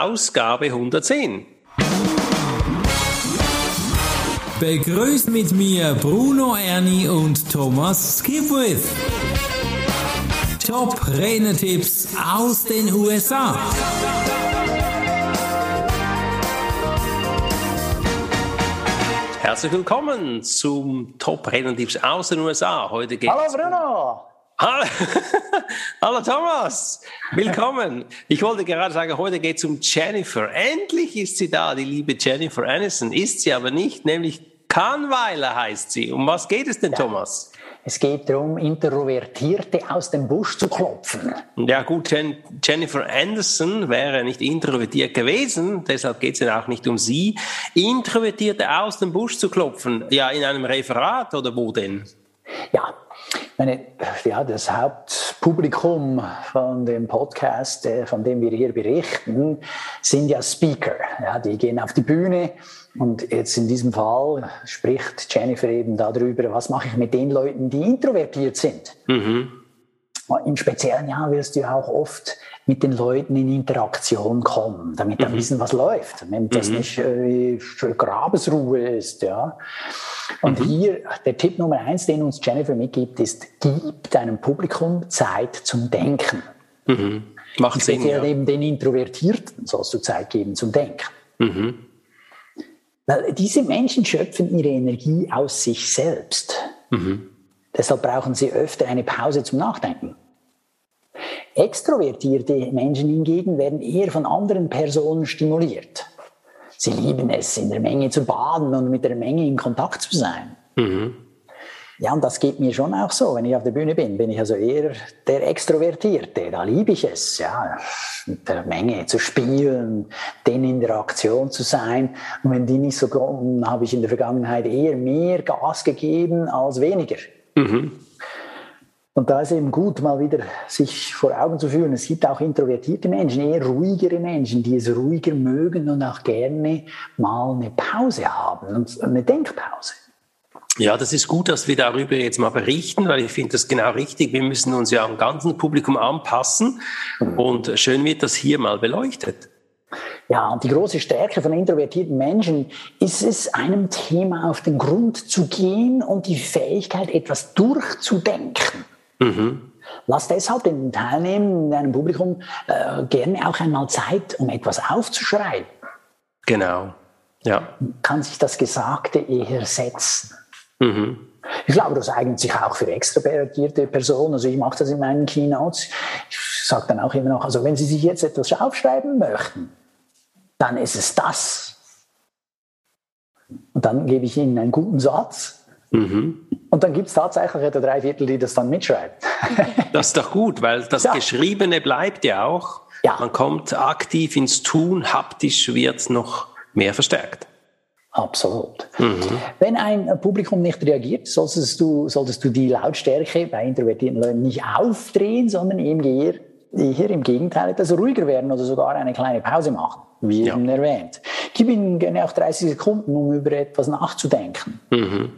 Ausgabe 110. Begrüßt mit mir Bruno Ernie und Thomas Skipwith. Top Renetipps aus den USA. Herzlich willkommen zum Top Renetipps aus den USA. Heute geht's Hallo Bruno. Hallo. Thomas, willkommen. Ich wollte gerade sagen, heute geht es um Jennifer. Endlich ist sie da, die liebe Jennifer Aniston. Ist sie aber nicht, nämlich Kahnweiler heißt sie. Um was geht es denn, ja. Thomas? Es geht darum, Introvertierte aus dem Busch zu klopfen. Ja gut, Jen Jennifer Anderson wäre nicht introvertiert gewesen, deshalb geht es ja auch nicht um sie. Introvertierte aus dem Busch zu klopfen, ja in einem Referat oder wo denn? Meine, ja, das Hauptpublikum von dem Podcast, äh, von dem wir hier berichten, sind ja Speaker. Ja, die gehen auf die Bühne und jetzt in diesem Fall spricht Jennifer eben darüber, was mache ich mit den Leuten, die introvertiert sind. Mhm. Im Speziellen ja wirst du auch oft mit den Leuten in Interaktion kommen, damit mhm. wissen, was läuft, wenn das mhm. nicht äh, Grabesruhe ist. Ja. Und mhm. hier der Tipp Nummer eins, den uns Jennifer mitgibt, ist, gib deinem Publikum Zeit zum Denken. Mhm. Macht Sinn. Ja. Eben den Introvertierten sollst du Zeit geben zum Denken. Mhm. Weil diese Menschen schöpfen ihre Energie aus sich selbst. Mhm. Deshalb brauchen sie öfter eine Pause zum Nachdenken. Extrovertierte Menschen hingegen werden eher von anderen Personen stimuliert. Sie lieben es, in der Menge zu baden und mit der Menge in Kontakt zu sein. Mhm. Ja, und das geht mir schon auch so. Wenn ich auf der Bühne bin, bin ich also eher der Extrovertierte. Da liebe ich es, ja, mit der Menge zu spielen, den in der Aktion zu sein. Und wenn die nicht so kommen, habe ich in der Vergangenheit eher mehr Gas gegeben als weniger. Mhm. Und da ist eben gut, mal wieder sich vor Augen zu führen. Es gibt auch introvertierte Menschen, eher ruhigere Menschen, die es ruhiger mögen und auch gerne mal eine Pause haben und eine Denkpause. Ja, das ist gut, dass wir darüber jetzt mal berichten, weil ich finde das genau richtig. Wir müssen uns ja am ganzen Publikum anpassen mhm. und schön wird das hier mal beleuchtet. Ja, und die große Stärke von introvertierten Menschen ist es, einem Thema auf den Grund zu gehen und die Fähigkeit, etwas durchzudenken. Mhm. Lass deshalb den Teilnehmern in einem Publikum äh, gerne auch einmal Zeit, um etwas aufzuschreiben. Genau. Ja. Kann sich das Gesagte eher setzen. Mhm. Ich glaube, das eignet sich auch für extrovertierte Personen. Also ich mache das in meinen Keynotes. Ich sage dann auch immer noch, also wenn Sie sich jetzt etwas aufschreiben möchten, dann ist es das. Und dann gebe ich Ihnen einen guten Satz. Mhm. Und dann gibt es tatsächlich etwa drei Viertel, die das dann mitschreiben. das ist doch gut, weil das ja. Geschriebene bleibt ja auch. Ja. Man kommt aktiv ins Tun, haptisch wird es noch mehr verstärkt. Absolut. Mhm. Wenn ein Publikum nicht reagiert, solltest du, solltest du die Lautstärke bei introvertierten Leuten nicht aufdrehen, sondern eben eher, eher im Gegenteil etwas ruhiger werden oder sogar eine kleine Pause machen, wie ja. eben erwähnt. Gib ihnen gerne auch 30 Sekunden, um über etwas nachzudenken. Mhm.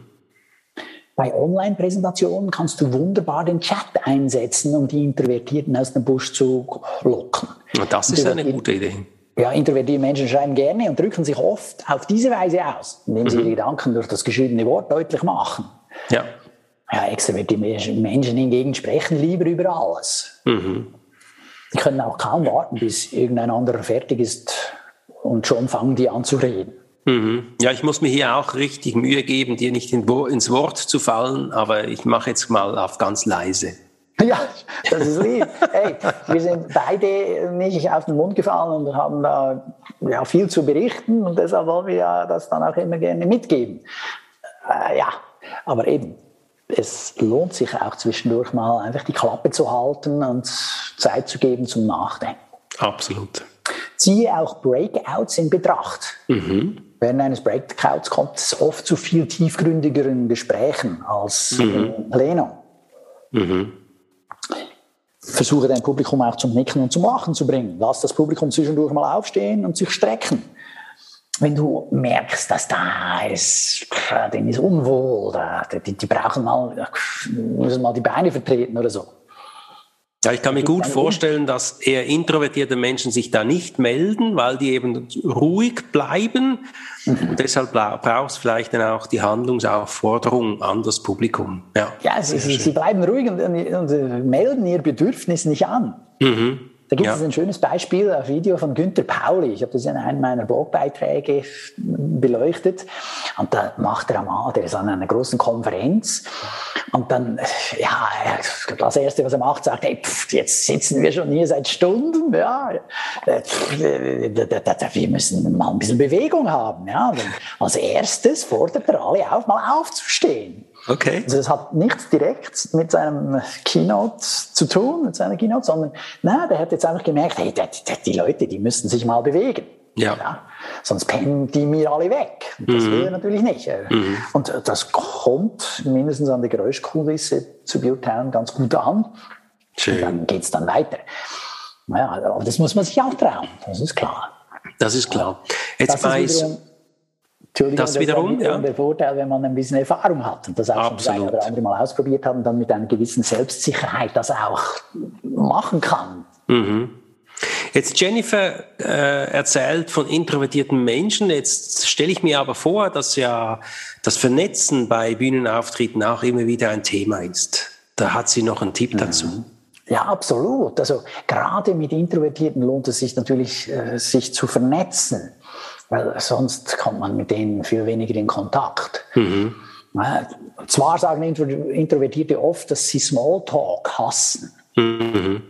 Bei Online-Präsentationen kannst du wunderbar den Chat einsetzen, um die Introvertierten aus dem Busch zu locken. Das ist eine gute Idee. Ja, introvertierte Menschen schreiben gerne und drücken sich oft auf diese Weise aus, indem sie mhm. ihre Gedanken durch das geschriebene Wort deutlich machen. Ja. Ja, extrovertierte Menschen hingegen sprechen lieber über alles. Mhm. Die können auch kaum warten, bis irgendein anderer fertig ist und schon fangen die an zu reden. Mhm. Ja, ich muss mir hier auch richtig Mühe geben, dir nicht ins Wort zu fallen, aber ich mache jetzt mal auf ganz leise. Ja, das ist lieb. Hey, wir sind beide nicht auf den Mund gefallen und haben da ja, viel zu berichten und deshalb wollen wir ja das dann auch immer gerne mitgeben. Äh, ja, aber eben, es lohnt sich auch zwischendurch mal einfach die Klappe zu halten und Zeit zu geben zum Nachdenken. Absolut. Ziehe auch Breakouts in Betracht. Mhm. Während eines Breakouts kommt es oft zu viel tiefgründigeren Gesprächen als mhm. im Plenum. Mhm versuche dein Publikum auch zum Nicken und zum Lachen zu bringen. Lass das Publikum zwischendurch mal aufstehen und sich strecken. Wenn du merkst, dass da ist, denen ist unwohl, die, die brauchen mal, müssen mal die Beine vertreten oder so. Ja, ich kann mir gut vorstellen, dass eher introvertierte Menschen sich da nicht melden, weil die eben ruhig bleiben. Mhm. Und deshalb brauchst du vielleicht dann auch die Handlungsaufforderung an das Publikum. Ja, ja sie, sie, bleiben ruhig und, und, und, melden ihr Bedürfnis nicht an. Mhm. Da gibt es ja. ein schönes Beispiel, ein Video von Günter Pauli. Ich habe das in einem meiner Blogbeiträge beleuchtet. Und da macht er einmal, der ist an einer großen Konferenz. Und dann, ja, das Erste, was er macht, sagt, hey, pff, jetzt sitzen wir schon hier seit Stunden. Ja, wir müssen mal ein bisschen Bewegung haben. Ja. Und als erstes fordert er alle auf, mal aufzustehen. Okay. Also es hat nichts direkt mit seinem Keynote zu tun, mit seiner Keynote, sondern na, der hat jetzt einfach gemerkt, hey, die, die Leute, die müssten sich mal bewegen. Ja. ja. Sonst pennen die mir alle weg. Das mhm. will er natürlich nicht. Mhm. Und das kommt mindestens an der Geräuschkulisse zu Biotown ganz gut an. Schön. Und dann geht's dann weiter. Naja, aber das muss man sich auch trauen, das ist klar. Das ist klar. Jetzt bei Entschuldigung, das, das wiederum ja. der Vorteil, wenn man ein bisschen Erfahrung hat und das auch Absolut. schon ein oder andere Mal ausprobiert hat und dann mit einer gewissen Selbstsicherheit das auch machen kann. Mhm. Jetzt Jennifer äh, erzählt von introvertierten Menschen. Jetzt stelle ich mir aber vor, dass ja das Vernetzen bei Bühnenauftritten auch immer wieder ein Thema ist. Da hat sie noch einen Tipp mhm. dazu. Ja, absolut. Also gerade mit Introvertierten lohnt es sich natürlich, äh, sich zu vernetzen weil sonst kommt man mit denen viel weniger in Kontakt. Mhm. Zwar sagen Introvertierte oft, dass sie Smalltalk hassen. Mhm.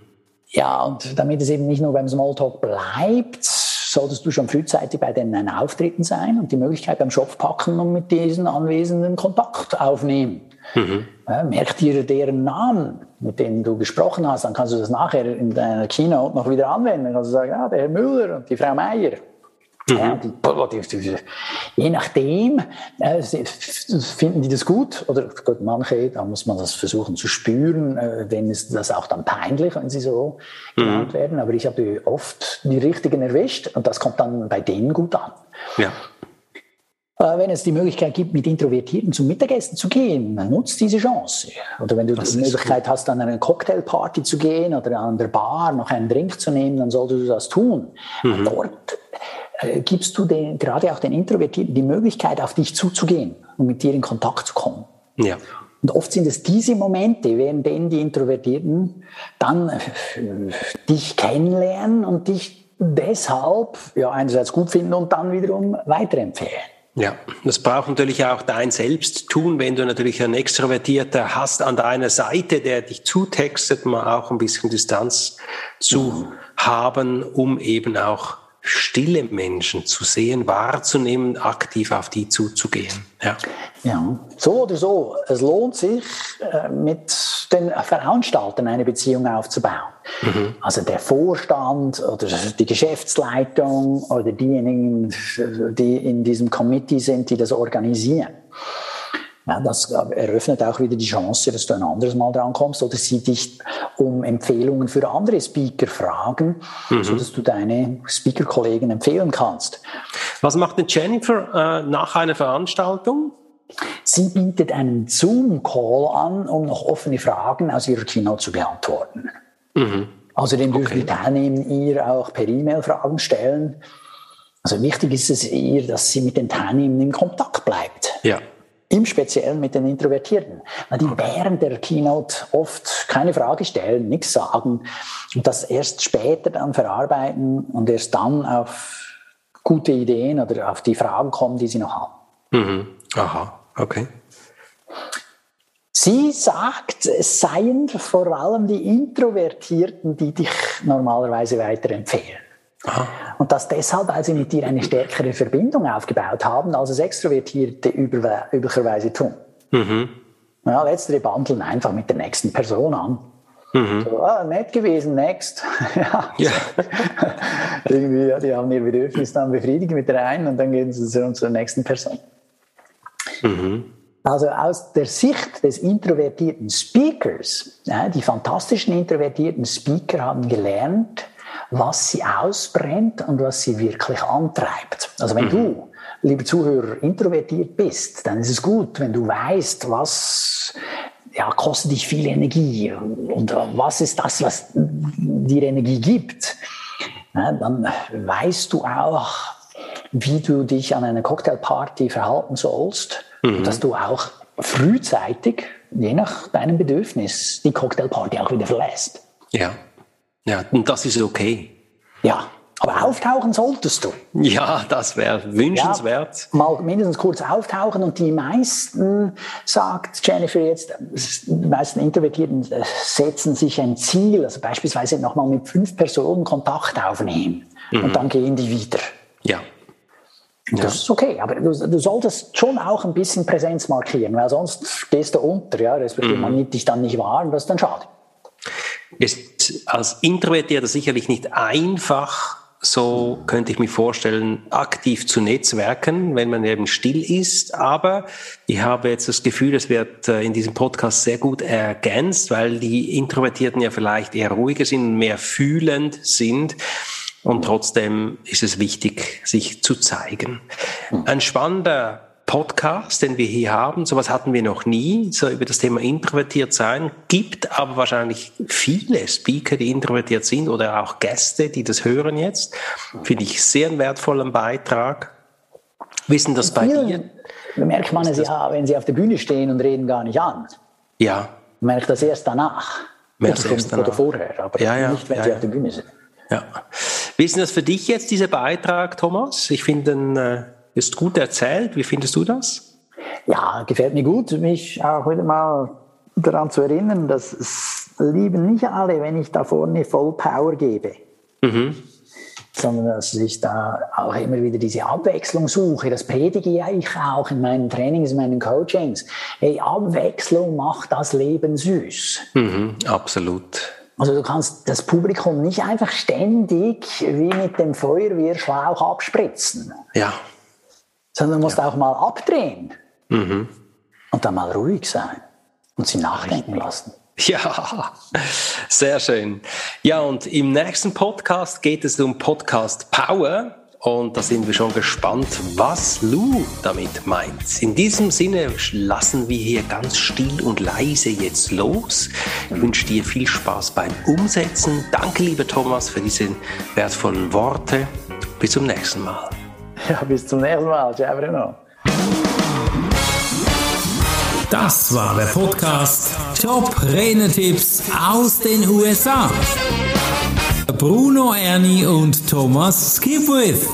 Ja, und damit es eben nicht nur beim Smalltalk bleibt, solltest du schon frühzeitig bei deinen Auftritten sein und die Möglichkeit beim Schopf packen und mit diesen Anwesenden Kontakt aufnehmen. Mhm. Ja, merk dir deren Namen, mit denen du gesprochen hast, dann kannst du das nachher in deiner Keynote noch wieder anwenden. Dann kannst du sagen, ja, der Herr Müller und die Frau Meier. Mhm. Ja, die, die, je nachdem äh, finden die das gut oder gut, manche, da muss man das versuchen zu spüren, äh, wenn ist das auch dann peinlich, wenn sie so mhm. genannt werden. Aber ich habe oft die richtigen erwischt und das kommt dann bei denen gut an. Ja. Äh, wenn es die Möglichkeit gibt, mit Introvertierten zum Mittagessen zu gehen, nutzt diese Chance. Oder wenn du das die Möglichkeit cool. hast, an eine Cocktailparty zu gehen oder an der Bar noch einen Drink zu nehmen, dann solltest du das tun. Mhm. Dort gibst du den, gerade auch den Introvertierten die Möglichkeit, auf dich zuzugehen und mit dir in Kontakt zu kommen. Ja. Und oft sind es diese Momente, während denen die Introvertierten dann äh, dich kennenlernen und dich deshalb ja einerseits gut finden und dann wiederum weiterempfehlen. Ja, das braucht natürlich auch dein Selbsttun, wenn du natürlich einen Extrovertierter hast an deiner Seite, der dich zutextet, mal auch ein bisschen Distanz zu mhm. haben, um eben auch stille Menschen zu sehen, wahrzunehmen, aktiv auf die zuzugehen. Ja. ja, so oder so, es lohnt sich, äh, mit den Veranstaltern eine Beziehung aufzubauen. Mhm. Also der Vorstand oder die Geschäftsleitung oder diejenigen, die in diesem Committee sind, die das organisieren. Ja, das eröffnet auch wieder die Chance, dass du ein anderes Mal drankommst oder sie dich um Empfehlungen für andere Speaker fragen, mhm. sodass du deine Speaker-Kollegen empfehlen kannst. Was macht denn Jennifer äh, nach einer Veranstaltung? Sie bietet einen Zoom-Call an, um noch offene Fragen aus ihrer Keynote zu beantworten. Mhm. Außerdem dürfen okay. die Teilnehmer ihr auch per E-Mail Fragen stellen. Also wichtig ist es ihr, dass sie mit den Teilnehmern in Kontakt bleibt. Ja im Speziellen mit den Introvertierten, weil die während der Keynote oft keine Frage stellen, nichts sagen und das erst später dann verarbeiten und erst dann auf gute Ideen oder auf die Fragen kommen, die sie noch haben. Mhm. Aha, okay. Sie sagt, es seien vor allem die Introvertierten, die dich normalerweise weiterempfehlen. Aha. Und das deshalb, weil sie mit dir eine stärkere Verbindung aufgebaut haben, als es Extrovertierte üblicherweise tun. Mhm. Ja, letztere bandeln einfach mit der nächsten Person an. Mhm. So, ah, nett gewesen, next. ja. ja. Irgendwie, ja, die haben ihr Bedürfnis dann befriedigt mit der einen und dann gehen sie zur nächsten Person. Mhm. Also aus der Sicht des introvertierten Speakers, ja, die fantastischen introvertierten Speaker haben gelernt, was sie ausbrennt und was sie wirklich antreibt. Also wenn mhm. du, lieber Zuhörer, introvertiert bist, dann ist es gut, wenn du weißt, was ja, kostet dich viel Energie und was ist das, was dir Energie gibt, ja, dann weißt du auch, wie du dich an einer Cocktailparty verhalten sollst, mhm. dass du auch frühzeitig, je nach deinem Bedürfnis, die Cocktailparty auch wieder verlässt. Ja, ja, und das ist okay. Ja, aber auftauchen solltest du. Ja, das wäre wünschenswert. Ja, mal mindestens kurz auftauchen und die meisten, sagt Jennifer jetzt, die meisten Introvertierten äh, setzen sich ein Ziel, also beispielsweise nochmal mit fünf Personen Kontakt aufnehmen mhm. und dann gehen die wieder. Ja. Das ja. ist okay, aber du, du, solltest schon auch ein bisschen Präsenz markieren, weil sonst gehst du unter, ja, respektive mhm. man nimmt dich dann nicht wahr und das ist dann schade. Ist als Introvertierter sicherlich nicht einfach, so könnte ich mir vorstellen, aktiv zu netzwerken, wenn man eben still ist. Aber ich habe jetzt das Gefühl, es wird äh, in diesem Podcast sehr gut ergänzt, weil die Introvertierten ja vielleicht eher ruhiger sind, mehr fühlend sind. Und trotzdem ist es wichtig, sich zu zeigen. Ein spannender Podcast, den wir hier haben. Sowas hatten wir noch nie, so über das Thema introvertiert sein. Gibt aber wahrscheinlich viele Speaker, die introvertiert sind oder auch Gäste, die das hören jetzt. Finde ich sehr einen wertvollen Beitrag. Wissen das bei dir? Merkt man es ja, wenn sie auf der Bühne stehen und reden gar nicht an. Ja. Merkt das erst danach. Merkt oder, erst danach. oder vorher, aber ja, ja, nicht, wenn ja, sie auf der Bühne sind. Ja. Denn das für dich jetzt, dieser Beitrag, Thomas? Ich finde äh, ist gut erzählt. Wie findest du das? Ja, gefällt mir gut, mich auch wieder mal daran zu erinnern, dass es lieben nicht alle, wenn ich da vorne voll Power gebe. Mhm. Sondern dass ich da auch immer wieder diese Abwechslung suche. Das predige ja ich auch in meinen Trainings, in meinen Coachings. Hey, Abwechslung macht das Leben süß. Mhm, absolut. Also du kannst das Publikum nicht einfach ständig wie mit dem Feuerwehrschlauch abspritzen. Ja sondern musst ja. auch mal abdrehen mhm. und dann mal ruhig sein und sie nachdenken lassen. Ja, sehr schön. Ja, und im nächsten Podcast geht es um Podcast Power. Und da sind wir schon gespannt, was Lou damit meint. In diesem Sinne lassen wir hier ganz still und leise jetzt los. Ich wünsche dir viel Spaß beim Umsetzen. Danke, lieber Thomas, für diese wertvollen Worte. Bis zum nächsten Mal. Ja, bis zum nächsten Mal. Ciao, Bruno. Das war der Podcast Top Renetipps aus den USA. Bruno Ernie und Thomas Skipwith.